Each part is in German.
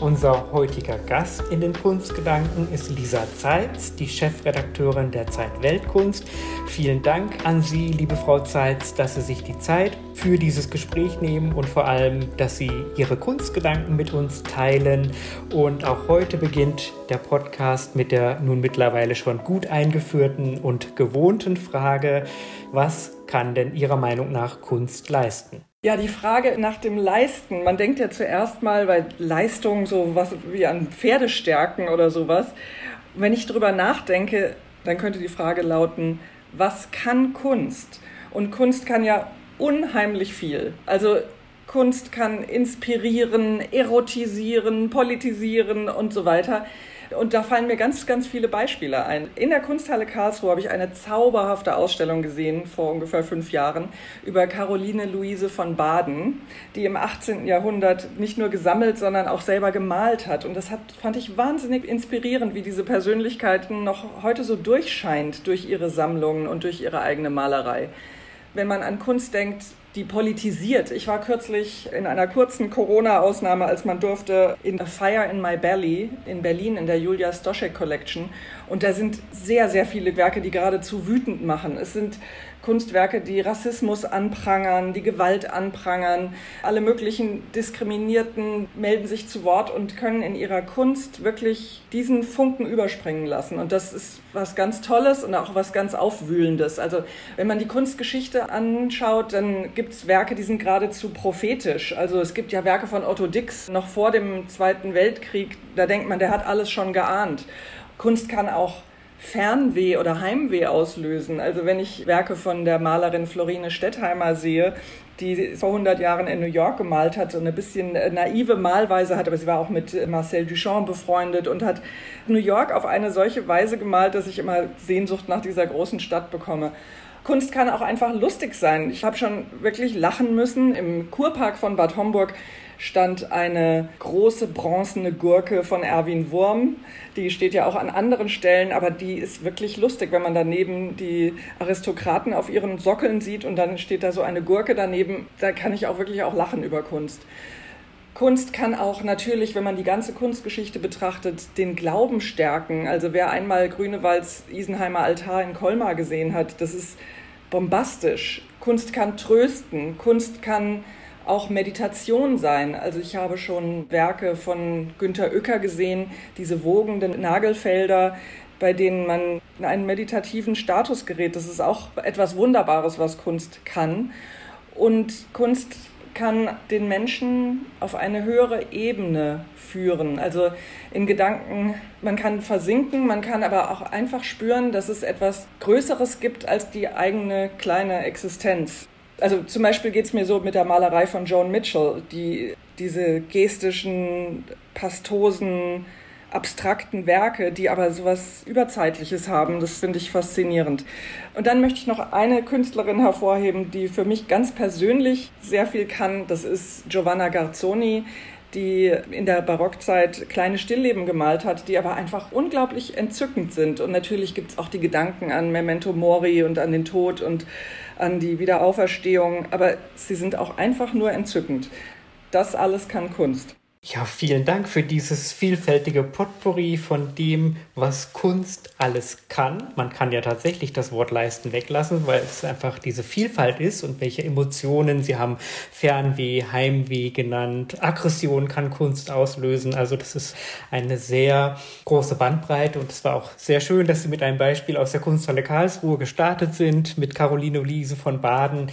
Unser heutiger Gast in den Kunstgedanken ist Lisa Zeitz, die Chefredakteurin der Zeit Weltkunst. Vielen Dank an Sie, liebe Frau Zeitz, dass Sie sich die Zeit für dieses Gespräch nehmen und vor allem, dass Sie Ihre Kunstgedanken mit uns teilen. Und auch heute beginnt der Podcast mit der nun mittlerweile schon gut eingeführten und gewohnten Frage, was kann denn Ihrer Meinung nach Kunst leisten? Ja, die Frage nach dem Leisten. Man denkt ja zuerst mal bei Leistung so was wie an Pferdestärken oder sowas. Wenn ich drüber nachdenke, dann könnte die Frage lauten, was kann Kunst? Und Kunst kann ja unheimlich viel. Also Kunst kann inspirieren, erotisieren, politisieren und so weiter. Und da fallen mir ganz, ganz viele Beispiele ein. In der Kunsthalle Karlsruhe habe ich eine zauberhafte Ausstellung gesehen vor ungefähr fünf Jahren über Caroline Luise von Baden, die im 18. Jahrhundert nicht nur gesammelt, sondern auch selber gemalt hat. Und das hat, fand ich wahnsinnig inspirierend, wie diese Persönlichkeiten noch heute so durchscheint durch ihre Sammlungen und durch ihre eigene Malerei. Wenn man an Kunst denkt, die politisiert. Ich war kürzlich in einer kurzen Corona-Ausnahme, als man durfte, in A Fire in My Belly in Berlin in der Julia Stoschek Collection. Und da sind sehr, sehr viele Werke, die geradezu wütend machen. Es sind Kunstwerke, die Rassismus anprangern, die Gewalt anprangern. Alle möglichen Diskriminierten melden sich zu Wort und können in ihrer Kunst wirklich diesen Funken überspringen lassen. Und das ist was ganz Tolles und auch was ganz Aufwühlendes. Also wenn man die Kunstgeschichte anschaut, dann gibt es Werke, die sind geradezu prophetisch. Also es gibt ja Werke von Otto Dix noch vor dem Zweiten Weltkrieg. Da denkt man, der hat alles schon geahnt. Kunst kann auch Fernweh oder Heimweh auslösen. Also wenn ich Werke von der Malerin Florine Stettheimer sehe, die vor 100 Jahren in New York gemalt hat, so eine bisschen naive Malweise hat, aber sie war auch mit Marcel Duchamp befreundet und hat New York auf eine solche Weise gemalt, dass ich immer Sehnsucht nach dieser großen Stadt bekomme. Kunst kann auch einfach lustig sein. Ich habe schon wirklich lachen müssen im Kurpark von Bad Homburg stand eine große bronzene Gurke von Erwin Wurm. Die steht ja auch an anderen Stellen, aber die ist wirklich lustig, wenn man daneben die Aristokraten auf ihren Sockeln sieht und dann steht da so eine Gurke daneben. Da kann ich auch wirklich auch lachen über Kunst. Kunst kann auch natürlich, wenn man die ganze Kunstgeschichte betrachtet, den Glauben stärken. Also wer einmal Grünewalds Isenheimer Altar in Colmar gesehen hat, das ist bombastisch. Kunst kann trösten, Kunst kann auch Meditation sein. Also ich habe schon Werke von Günter Uecker gesehen, diese wogenden Nagelfelder, bei denen man in einen meditativen Status gerät. Das ist auch etwas Wunderbares, was Kunst kann. Und Kunst kann den Menschen auf eine höhere Ebene führen. Also in Gedanken, man kann versinken, man kann aber auch einfach spüren, dass es etwas Größeres gibt als die eigene kleine Existenz also zum Beispiel geht es mir so mit der Malerei von Joan Mitchell, die diese gestischen, pastosen, abstrakten Werke, die aber sowas Überzeitliches haben. Das finde ich faszinierend. Und dann möchte ich noch eine Künstlerin hervorheben, die für mich ganz persönlich sehr viel kann. Das ist Giovanna Garzoni, die in der Barockzeit kleine Stillleben gemalt hat, die aber einfach unglaublich entzückend sind. Und natürlich gibt es auch die Gedanken an Memento Mori und an den Tod und an die Wiederauferstehung, aber sie sind auch einfach nur entzückend. Das alles kann Kunst. Ja, vielen Dank für dieses vielfältige Potpourri von dem, was Kunst alles kann. Man kann ja tatsächlich das Wort leisten weglassen, weil es einfach diese Vielfalt ist und welche Emotionen sie haben. Fernweh, Heimweh genannt. Aggression kann Kunst auslösen. Also das ist eine sehr große Bandbreite und es war auch sehr schön, dass Sie mit einem Beispiel aus der Kunsthalle Karlsruhe gestartet sind, mit Caroline Oliese von Baden,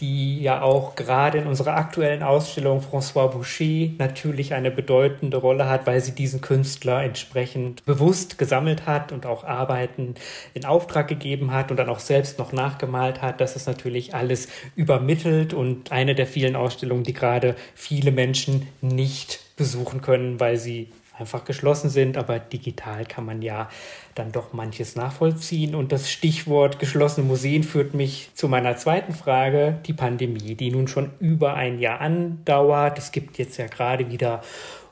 die ja auch gerade in unserer aktuellen Ausstellung François Boucher natürlich natürlich eine bedeutende Rolle hat, weil sie diesen Künstler entsprechend bewusst gesammelt hat und auch Arbeiten in Auftrag gegeben hat und dann auch selbst noch nachgemalt hat. Das ist natürlich alles übermittelt und eine der vielen Ausstellungen, die gerade viele Menschen nicht besuchen können, weil sie einfach geschlossen sind, aber digital kann man ja dann doch manches nachvollziehen. Und das Stichwort geschlossene Museen führt mich zu meiner zweiten Frage, die Pandemie, die nun schon über ein Jahr andauert. Es gibt jetzt ja gerade wieder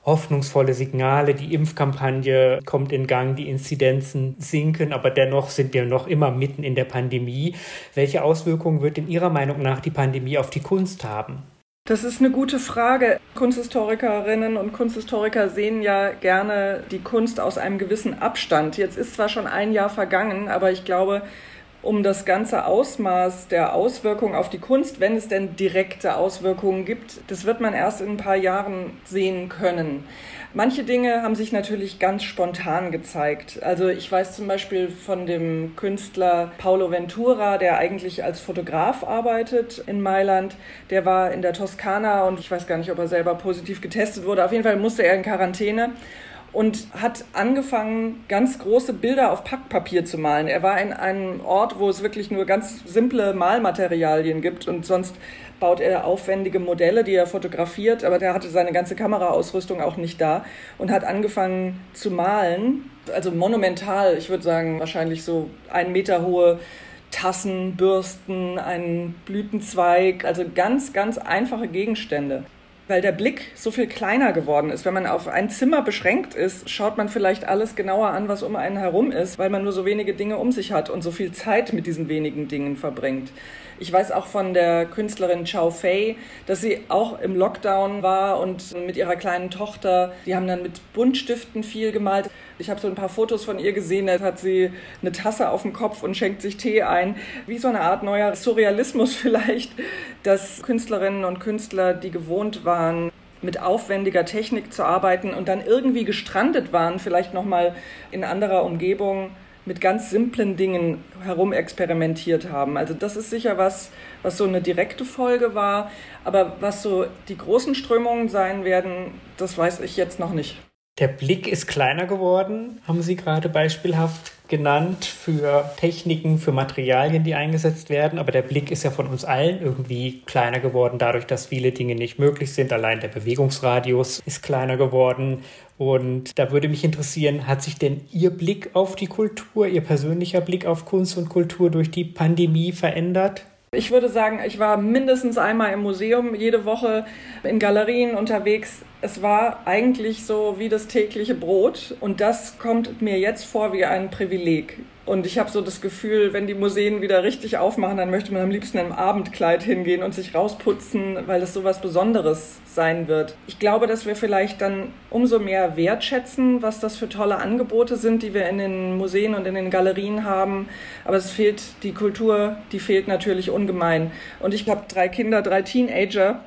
hoffnungsvolle Signale. Die Impfkampagne kommt in Gang, die Inzidenzen sinken, aber dennoch sind wir noch immer mitten in der Pandemie. Welche Auswirkungen wird in Ihrer Meinung nach die Pandemie auf die Kunst haben? Das ist eine gute Frage. Kunsthistorikerinnen und Kunsthistoriker sehen ja gerne die Kunst aus einem gewissen Abstand. Jetzt ist zwar schon ein Jahr vergangen, aber ich glaube, um das ganze Ausmaß der Auswirkungen auf die Kunst, wenn es denn direkte Auswirkungen gibt, das wird man erst in ein paar Jahren sehen können. Manche Dinge haben sich natürlich ganz spontan gezeigt. Also ich weiß zum Beispiel von dem Künstler Paolo Ventura, der eigentlich als Fotograf arbeitet in Mailand. Der war in der Toskana und ich weiß gar nicht, ob er selber positiv getestet wurde. Auf jeden Fall musste er in Quarantäne und hat angefangen, ganz große Bilder auf Packpapier zu malen. Er war in einem Ort, wo es wirklich nur ganz simple Malmaterialien gibt und sonst baut er aufwendige Modelle, die er fotografiert, aber der hatte seine ganze Kameraausrüstung auch nicht da und hat angefangen zu malen, also monumental, ich würde sagen wahrscheinlich so ein Meter hohe Tassen, Bürsten, einen Blütenzweig, also ganz, ganz einfache Gegenstände weil der Blick so viel kleiner geworden ist. Wenn man auf ein Zimmer beschränkt ist, schaut man vielleicht alles genauer an, was um einen herum ist, weil man nur so wenige Dinge um sich hat und so viel Zeit mit diesen wenigen Dingen verbringt. Ich weiß auch von der Künstlerin Chao Fei, dass sie auch im Lockdown war und mit ihrer kleinen Tochter, die haben dann mit Buntstiften viel gemalt. Ich habe so ein paar Fotos von ihr gesehen, da hat sie eine Tasse auf dem Kopf und schenkt sich Tee ein. Wie so eine Art neuer Surrealismus vielleicht, dass Künstlerinnen und Künstler, die gewohnt waren, mit aufwendiger Technik zu arbeiten und dann irgendwie gestrandet waren, vielleicht nochmal in anderer Umgebung, mit ganz simplen Dingen herumexperimentiert haben. Also das ist sicher was, was so eine direkte Folge war. Aber was so die großen Strömungen sein werden, das weiß ich jetzt noch nicht. Der Blick ist kleiner geworden, haben Sie gerade beispielhaft genannt, für Techniken, für Materialien, die eingesetzt werden. Aber der Blick ist ja von uns allen irgendwie kleiner geworden, dadurch, dass viele Dinge nicht möglich sind. Allein der Bewegungsradius ist kleiner geworden. Und da würde mich interessieren, hat sich denn Ihr Blick auf die Kultur, Ihr persönlicher Blick auf Kunst und Kultur durch die Pandemie verändert? Ich würde sagen, ich war mindestens einmal im Museum, jede Woche in Galerien unterwegs. Es war eigentlich so wie das tägliche Brot und das kommt mir jetzt vor wie ein Privileg. Und ich habe so das Gefühl, wenn die Museen wieder richtig aufmachen, dann möchte man am liebsten im Abendkleid hingehen und sich rausputzen, weil das so was Besonderes sein wird. Ich glaube, dass wir vielleicht dann umso mehr wertschätzen, was das für tolle Angebote sind, die wir in den Museen und in den Galerien haben. Aber es fehlt die Kultur, die fehlt natürlich ungemein. Und ich habe drei Kinder, drei Teenager,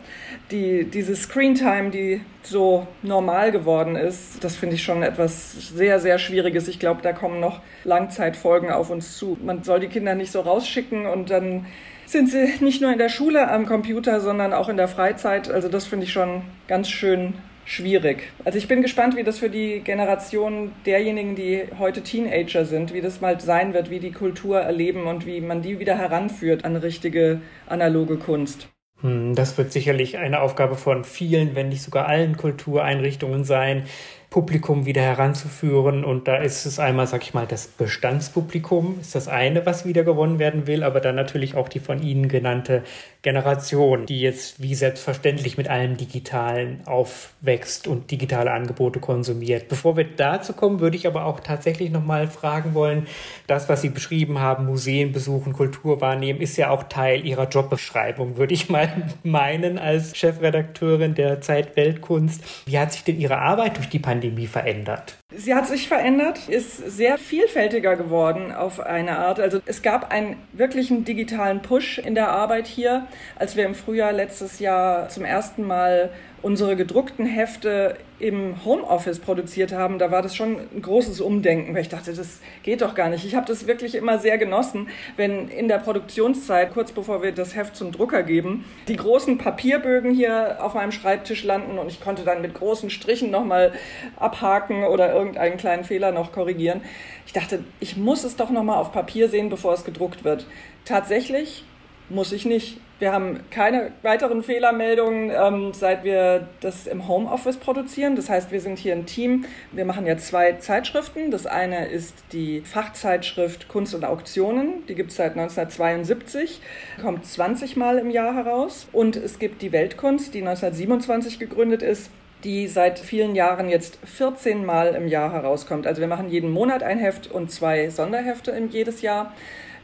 die diese Screentime, die so normal geworden ist, das finde ich schon etwas sehr, sehr Schwieriges. Ich glaube, da kommen noch Langzeitfolgen auf uns zu. Man soll die Kinder nicht so rausschicken und dann sind sie nicht nur in der Schule am Computer, sondern auch in der Freizeit. Also das finde ich schon ganz schön schwierig. Also ich bin gespannt, wie das für die Generation derjenigen, die heute Teenager sind, wie das mal sein wird, wie die Kultur erleben und wie man die wieder heranführt an richtige analoge Kunst. Hm, das wird sicherlich eine Aufgabe von vielen, wenn nicht sogar allen Kultureinrichtungen sein, Publikum wieder heranzuführen. Und da ist es einmal, sag ich mal, das Bestandspublikum ist das eine, was wieder gewonnen werden will, aber dann natürlich auch die von Ihnen genannte Generation, die jetzt wie selbstverständlich mit allem Digitalen aufwächst und digitale Angebote konsumiert. Bevor wir dazu kommen, würde ich aber auch tatsächlich nochmal fragen wollen, das, was Sie beschrieben haben, Museen besuchen, Kultur wahrnehmen, ist ja auch Teil Ihrer Jobbeschreibung, würde ich mal meinen als Chefredakteurin der Zeit Weltkunst. Wie hat sich denn Ihre Arbeit durch die Pandemie verändert? Sie hat sich verändert, ist sehr vielfältiger geworden auf eine Art. Also es gab einen wirklichen digitalen Push in der Arbeit hier als wir im Frühjahr letztes Jahr zum ersten Mal unsere gedruckten Hefte im Homeoffice produziert haben, da war das schon ein großes Umdenken, weil ich dachte, das geht doch gar nicht. Ich habe das wirklich immer sehr genossen, wenn in der Produktionszeit, kurz bevor wir das Heft zum Drucker geben, die großen Papierbögen hier auf meinem Schreibtisch landen und ich konnte dann mit großen Strichen nochmal abhaken oder irgendeinen kleinen Fehler noch korrigieren. Ich dachte, ich muss es doch nochmal auf Papier sehen, bevor es gedruckt wird. Tatsächlich muss ich nicht. Wir haben keine weiteren Fehlermeldungen, ähm, seit wir das im Homeoffice produzieren. Das heißt, wir sind hier ein Team. Wir machen ja zwei Zeitschriften. Das eine ist die Fachzeitschrift Kunst und Auktionen. Die gibt es seit 1972, kommt 20 Mal im Jahr heraus. Und es gibt die Weltkunst, die 1927 gegründet ist die seit vielen Jahren jetzt 14 Mal im Jahr herauskommt. Also wir machen jeden Monat ein Heft und zwei Sonderhefte im jedes Jahr.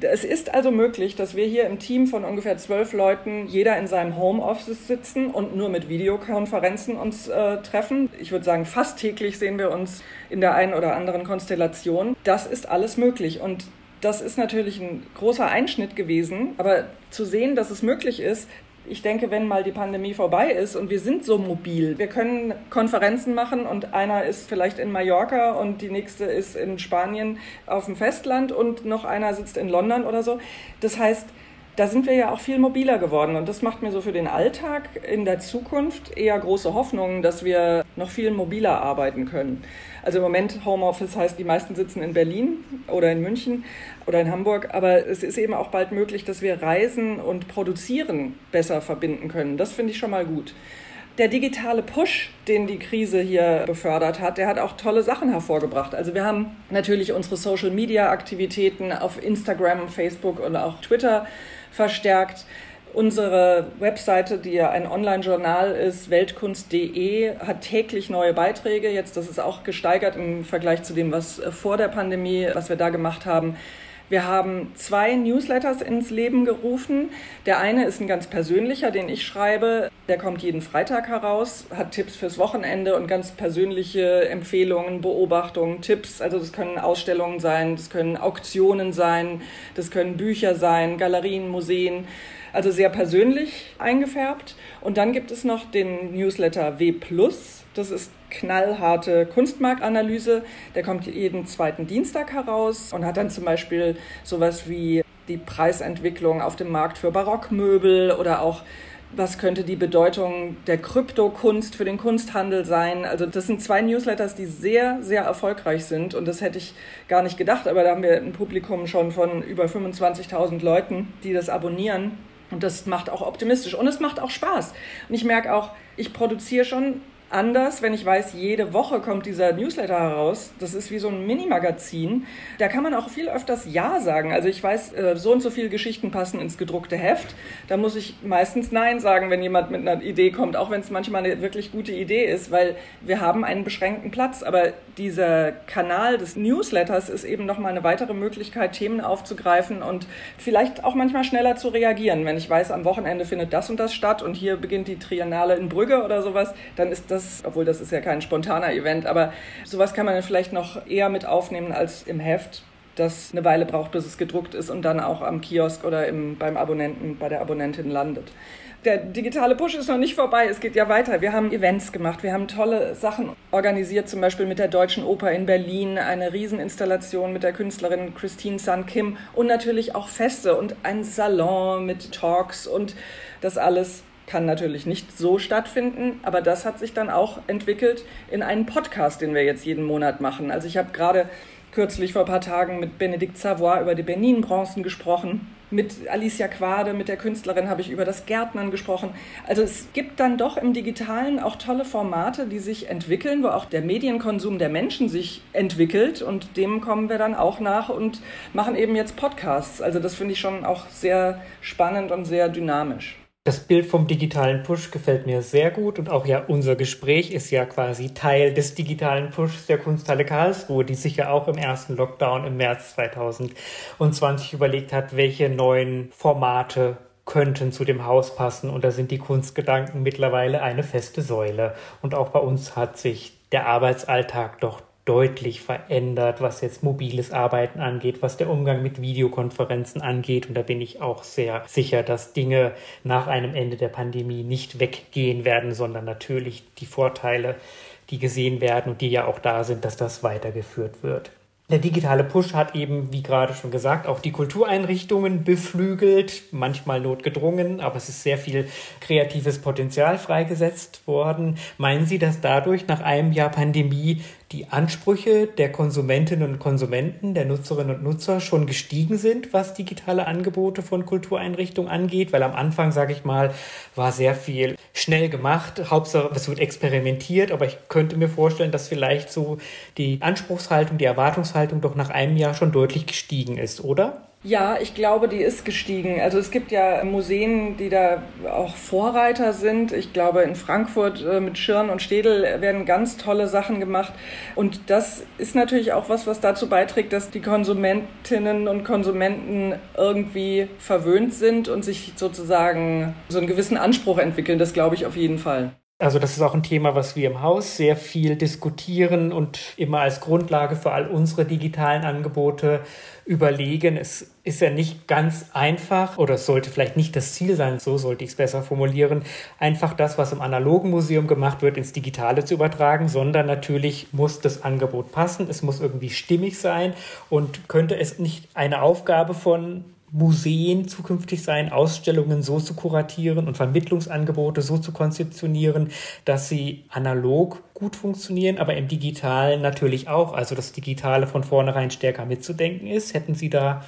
Es ist also möglich, dass wir hier im Team von ungefähr zwölf Leuten jeder in seinem Homeoffice sitzen und nur mit Videokonferenzen uns äh, treffen. Ich würde sagen, fast täglich sehen wir uns in der einen oder anderen Konstellation. Das ist alles möglich und das ist natürlich ein großer Einschnitt gewesen, aber zu sehen, dass es möglich ist, ich denke, wenn mal die Pandemie vorbei ist und wir sind so mobil, wir können Konferenzen machen und einer ist vielleicht in Mallorca und die nächste ist in Spanien auf dem Festland und noch einer sitzt in London oder so. Das heißt, da sind wir ja auch viel mobiler geworden und das macht mir so für den Alltag in der Zukunft eher große Hoffnungen, dass wir noch viel mobiler arbeiten können. Also im Moment Homeoffice heißt, die meisten sitzen in Berlin oder in München oder in Hamburg, aber es ist eben auch bald möglich, dass wir Reisen und Produzieren besser verbinden können. Das finde ich schon mal gut. Der digitale Push, den die Krise hier befördert hat, der hat auch tolle Sachen hervorgebracht. Also wir haben natürlich unsere Social-Media-Aktivitäten auf Instagram, Facebook und auch Twitter verstärkt. Unsere Webseite, die ja ein Online-Journal ist, weltkunst.de, hat täglich neue Beiträge. Jetzt, das ist auch gesteigert im Vergleich zu dem, was vor der Pandemie, was wir da gemacht haben. Wir haben zwei Newsletters ins Leben gerufen. Der eine ist ein ganz persönlicher, den ich schreibe. Der kommt jeden Freitag heraus, hat Tipps fürs Wochenende und ganz persönliche Empfehlungen, Beobachtungen, Tipps. Also das können Ausstellungen sein, das können Auktionen sein, das können Bücher sein, Galerien, Museen also sehr persönlich eingefärbt. Und dann gibt es noch den Newsletter W. Das ist knallharte Kunstmarktanalyse. Der kommt jeden zweiten Dienstag heraus und hat dann zum Beispiel sowas wie die Preisentwicklung auf dem Markt für Barockmöbel oder auch was könnte die Bedeutung der Kryptokunst für den Kunsthandel sein? Also das sind zwei Newsletters, die sehr, sehr erfolgreich sind und das hätte ich gar nicht gedacht, aber da haben wir ein Publikum schon von über 25.000 Leuten, die das abonnieren. Und das macht auch optimistisch und es macht auch Spaß. Und ich merke auch, ich produziere schon anders, wenn ich weiß, jede Woche kommt dieser Newsletter heraus. Das ist wie so ein Mini-Magazin. Da kann man auch viel öfters Ja sagen. Also ich weiß, äh, so und so viele Geschichten passen ins gedruckte Heft. Da muss ich meistens Nein sagen, wenn jemand mit einer Idee kommt, auch wenn es manchmal eine wirklich gute Idee ist, weil wir haben einen beschränkten Platz. Aber dieser Kanal des Newsletters ist eben nochmal eine weitere Möglichkeit, Themen aufzugreifen und vielleicht auch manchmal schneller zu reagieren. Wenn ich weiß, am Wochenende findet das und das statt und hier beginnt die Triennale in Brügge oder sowas, dann ist das das, obwohl das ist ja kein spontaner Event, aber sowas kann man vielleicht noch eher mit aufnehmen als im Heft das eine Weile braucht, bis es gedruckt ist und dann auch am Kiosk oder im, beim Abonnenten, bei der Abonnentin landet. Der digitale Push ist noch nicht vorbei, es geht ja weiter. Wir haben Events gemacht, wir haben tolle Sachen organisiert, zum Beispiel mit der Deutschen Oper in Berlin, eine Rieseninstallation mit der Künstlerin Christine San Kim und natürlich auch Feste und ein Salon mit Talks und das alles kann natürlich nicht so stattfinden, aber das hat sich dann auch entwickelt in einen Podcast, den wir jetzt jeden Monat machen. Also ich habe gerade kürzlich vor ein paar Tagen mit Benedikt Savoy über die Benin-Bronzen gesprochen. Mit Alicia Quade, mit der Künstlerin, habe ich über das Gärtnern gesprochen. Also es gibt dann doch im Digitalen auch tolle Formate, die sich entwickeln, wo auch der Medienkonsum der Menschen sich entwickelt und dem kommen wir dann auch nach und machen eben jetzt Podcasts. Also das finde ich schon auch sehr spannend und sehr dynamisch. Das Bild vom digitalen Push gefällt mir sehr gut und auch ja unser Gespräch ist ja quasi Teil des digitalen Pushs der Kunsthalle Karlsruhe, die sich ja auch im ersten Lockdown im März 2020 überlegt hat, welche neuen Formate könnten zu dem Haus passen. Und da sind die Kunstgedanken mittlerweile eine feste Säule. Und auch bei uns hat sich der Arbeitsalltag doch deutlich verändert, was jetzt mobiles Arbeiten angeht, was der Umgang mit Videokonferenzen angeht. Und da bin ich auch sehr sicher, dass Dinge nach einem Ende der Pandemie nicht weggehen werden, sondern natürlich die Vorteile, die gesehen werden und die ja auch da sind, dass das weitergeführt wird. Der digitale Push hat eben, wie gerade schon gesagt, auch die Kultureinrichtungen beflügelt, manchmal notgedrungen, aber es ist sehr viel kreatives Potenzial freigesetzt worden. Meinen Sie, dass dadurch nach einem Jahr Pandemie die Ansprüche der Konsumentinnen und Konsumenten, der Nutzerinnen und Nutzer schon gestiegen sind, was digitale Angebote von Kultureinrichtungen angeht, weil am Anfang, sage ich mal, war sehr viel schnell gemacht. Hauptsache, es wird experimentiert, aber ich könnte mir vorstellen, dass vielleicht so die Anspruchshaltung, die Erwartungshaltung doch nach einem Jahr schon deutlich gestiegen ist, oder? Ja, ich glaube, die ist gestiegen. Also es gibt ja Museen, die da auch Vorreiter sind. Ich glaube, in Frankfurt äh, mit Schirn und Städel werden ganz tolle Sachen gemacht. Und das ist natürlich auch was, was dazu beiträgt, dass die Konsumentinnen und Konsumenten irgendwie verwöhnt sind und sich sozusagen so einen gewissen Anspruch entwickeln. Das glaube ich auf jeden Fall. Also das ist auch ein Thema, was wir im Haus sehr viel diskutieren und immer als Grundlage für all unsere digitalen Angebote überlegen. Es ist ja nicht ganz einfach oder es sollte vielleicht nicht das Ziel sein, so sollte ich es besser formulieren, einfach das, was im analogen Museum gemacht wird, ins Digitale zu übertragen, sondern natürlich muss das Angebot passen, es muss irgendwie stimmig sein und könnte es nicht eine Aufgabe von Museen zukünftig sein, Ausstellungen so zu kuratieren und Vermittlungsangebote so zu konzeptionieren, dass sie analog gut funktionieren, aber im Digitalen natürlich auch. Also das Digitale von vornherein stärker mitzudenken ist. Hätten Sie da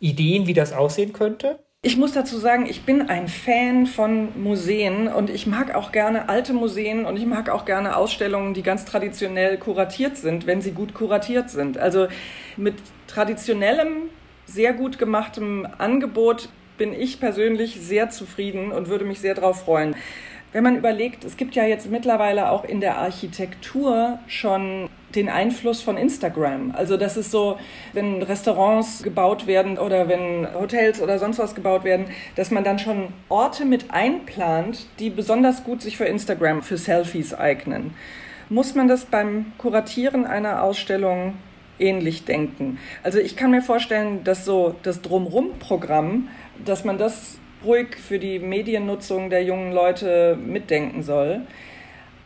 Ideen, wie das aussehen könnte? Ich muss dazu sagen, ich bin ein Fan von Museen und ich mag auch gerne alte Museen und ich mag auch gerne Ausstellungen, die ganz traditionell kuratiert sind, wenn sie gut kuratiert sind. Also mit traditionellem sehr gut gemachtem Angebot bin ich persönlich sehr zufrieden und würde mich sehr darauf freuen. Wenn man überlegt, es gibt ja jetzt mittlerweile auch in der Architektur schon den Einfluss von Instagram. Also das ist so, wenn Restaurants gebaut werden oder wenn Hotels oder sonst was gebaut werden, dass man dann schon Orte mit einplant, die besonders gut sich für Instagram, für Selfies eignen. Muss man das beim Kuratieren einer Ausstellung ähnlich denken. Also ich kann mir vorstellen, dass so das Drumrum-Programm, dass man das ruhig für die Mediennutzung der jungen Leute mitdenken soll.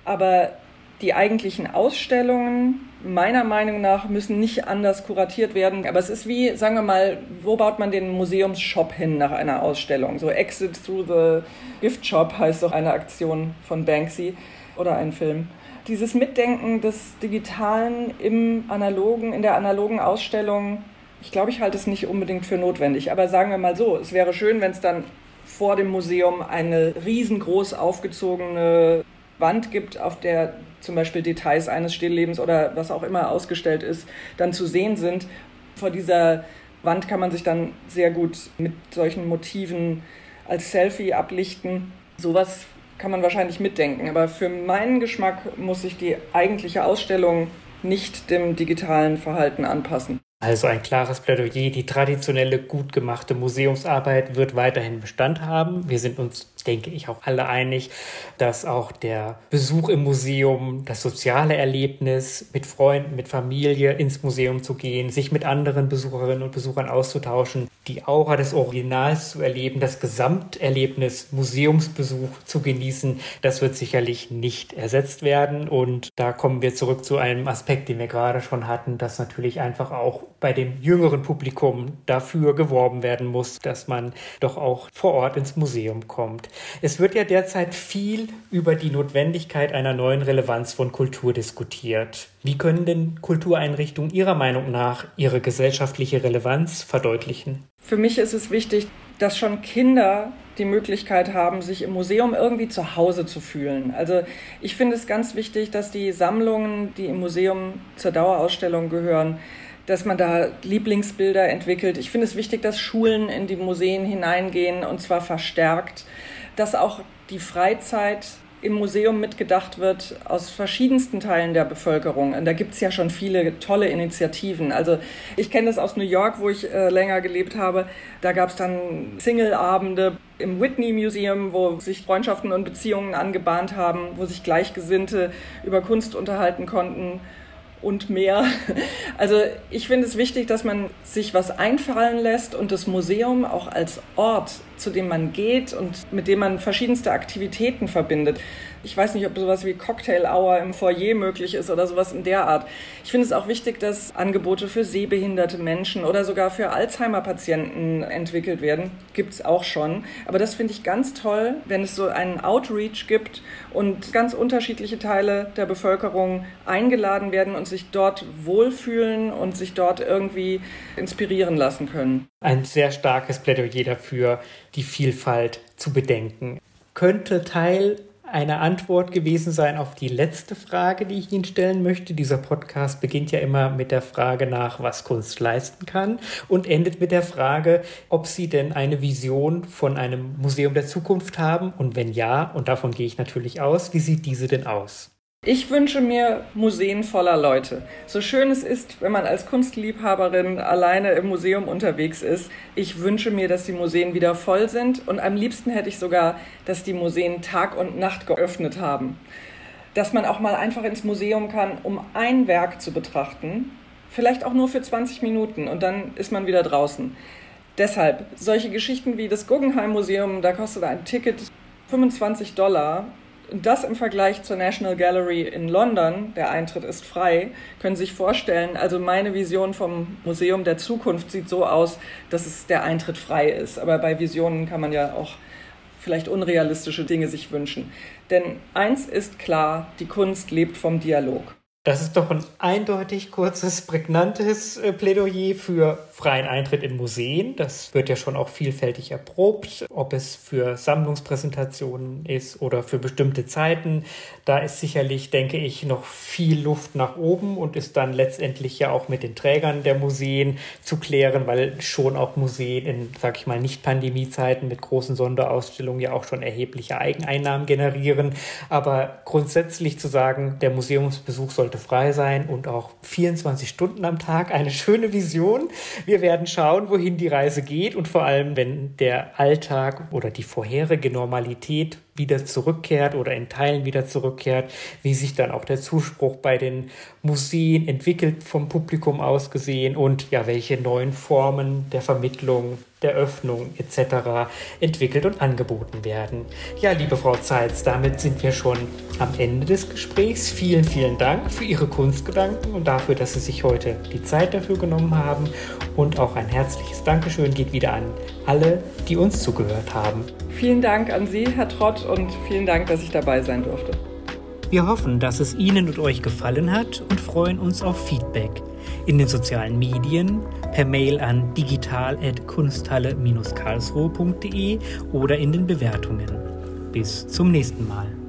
Aber die eigentlichen Ausstellungen, meiner Meinung nach, müssen nicht anders kuratiert werden. Aber es ist wie, sagen wir mal, wo baut man den Museumsshop hin nach einer Ausstellung? So Exit through the Gift Shop heißt doch eine Aktion von Banksy oder ein Film dieses Mitdenken des Digitalen im analogen, in der analogen Ausstellung, ich glaube, ich halte es nicht unbedingt für notwendig. Aber sagen wir mal so, es wäre schön, wenn es dann vor dem Museum eine riesengroß aufgezogene Wand gibt, auf der zum Beispiel Details eines Stilllebens oder was auch immer ausgestellt ist, dann zu sehen sind. Vor dieser Wand kann man sich dann sehr gut mit solchen Motiven als Selfie ablichten. Sowas kann man wahrscheinlich mitdenken. Aber für meinen Geschmack muss sich die eigentliche Ausstellung nicht dem digitalen Verhalten anpassen. Also ein klares Plädoyer. Die traditionelle, gut gemachte Museumsarbeit wird weiterhin Bestand haben. Wir sind uns denke ich, auch alle einig, dass auch der Besuch im Museum, das soziale Erlebnis, mit Freunden, mit Familie ins Museum zu gehen, sich mit anderen Besucherinnen und Besuchern auszutauschen, die Aura des Originals zu erleben, das Gesamterlebnis Museumsbesuch zu genießen, das wird sicherlich nicht ersetzt werden. Und da kommen wir zurück zu einem Aspekt, den wir gerade schon hatten, dass natürlich einfach auch bei dem jüngeren Publikum dafür geworben werden muss, dass man doch auch vor Ort ins Museum kommt. Es wird ja derzeit viel über die Notwendigkeit einer neuen Relevanz von Kultur diskutiert. Wie können denn Kultureinrichtungen Ihrer Meinung nach ihre gesellschaftliche Relevanz verdeutlichen? Für mich ist es wichtig, dass schon Kinder die Möglichkeit haben, sich im Museum irgendwie zu Hause zu fühlen. Also ich finde es ganz wichtig, dass die Sammlungen, die im Museum zur Dauerausstellung gehören, dass man da Lieblingsbilder entwickelt. Ich finde es wichtig, dass Schulen in die Museen hineingehen und zwar verstärkt dass auch die Freizeit im Museum mitgedacht wird aus verschiedensten Teilen der Bevölkerung. Und da gibt es ja schon viele tolle Initiativen. Also ich kenne das aus New York, wo ich äh, länger gelebt habe. Da gab es dann Single-Abende im Whitney Museum, wo sich Freundschaften und Beziehungen angebahnt haben, wo sich Gleichgesinnte über Kunst unterhalten konnten und mehr. Also ich finde es wichtig, dass man sich was einfallen lässt und das Museum auch als Ort zu dem man geht und mit dem man verschiedenste Aktivitäten verbindet. Ich weiß nicht, ob sowas wie Cocktail Hour im Foyer möglich ist oder sowas in der Art. Ich finde es auch wichtig, dass Angebote für sehbehinderte Menschen oder sogar für Alzheimer-Patienten entwickelt werden. Gibt es auch schon. Aber das finde ich ganz toll, wenn es so einen Outreach gibt und ganz unterschiedliche Teile der Bevölkerung eingeladen werden und sich dort wohlfühlen und sich dort irgendwie inspirieren lassen können. Ein sehr starkes Plädoyer dafür, die Vielfalt zu bedenken. Könnte Teil eine Antwort gewesen sein auf die letzte Frage, die ich Ihnen stellen möchte. Dieser Podcast beginnt ja immer mit der Frage nach, was Kunst leisten kann und endet mit der Frage, ob Sie denn eine Vision von einem Museum der Zukunft haben und wenn ja, und davon gehe ich natürlich aus, wie sieht diese denn aus? Ich wünsche mir Museen voller Leute. So schön es ist, wenn man als Kunstliebhaberin alleine im Museum unterwegs ist. Ich wünsche mir, dass die Museen wieder voll sind und am liebsten hätte ich sogar, dass die Museen Tag und Nacht geöffnet haben. Dass man auch mal einfach ins Museum kann, um ein Werk zu betrachten. Vielleicht auch nur für 20 Minuten und dann ist man wieder draußen. Deshalb, solche Geschichten wie das Guggenheim Museum, da kostet ein Ticket 25 Dollar das im Vergleich zur National Gallery in London, der Eintritt ist frei, können Sie sich vorstellen, also meine Vision vom Museum der Zukunft sieht so aus, dass es der Eintritt frei ist. Aber bei Visionen kann man ja auch vielleicht unrealistische Dinge sich wünschen. Denn eins ist klar, die Kunst lebt vom Dialog. Das ist doch ein eindeutig kurzes, prägnantes äh, Plädoyer für freien Eintritt in Museen. Das wird ja schon auch vielfältig erprobt, ob es für Sammlungspräsentationen ist oder für bestimmte Zeiten. Da ist sicherlich, denke ich, noch viel Luft nach oben und ist dann letztendlich ja auch mit den Trägern der Museen zu klären, weil schon auch Museen in, sag ich mal, Nicht-Pandemie-Zeiten mit großen Sonderausstellungen ja auch schon erhebliche Eigeneinnahmen generieren. Aber grundsätzlich zu sagen, der Museumsbesuch sollte frei sein und auch 24 Stunden am Tag, eine schöne Vision. Wir werden schauen, wohin die Reise geht und vor allem, wenn der Alltag oder die vorherige Normalität wieder zurückkehrt oder in Teilen wieder zurückkehrt, wie sich dann auch der Zuspruch bei den Museen entwickelt vom Publikum aus gesehen und ja, welche neuen Formen der Vermittlung, der Öffnung etc. entwickelt und angeboten werden. Ja, liebe Frau Zeitz, damit sind wir schon am Ende des Gesprächs. Vielen, vielen Dank für Ihre Kunstgedanken und dafür, dass Sie sich heute die Zeit dafür genommen haben. Und auch ein herzliches Dankeschön geht wieder an alle, die uns zugehört haben. Vielen Dank an Sie, Herr Trott, und vielen Dank, dass ich dabei sein durfte. Wir hoffen, dass es Ihnen und euch gefallen hat und freuen uns auf Feedback in den sozialen Medien, per Mail an digital.kunsthalle-karlsruhe.de oder in den Bewertungen. Bis zum nächsten Mal.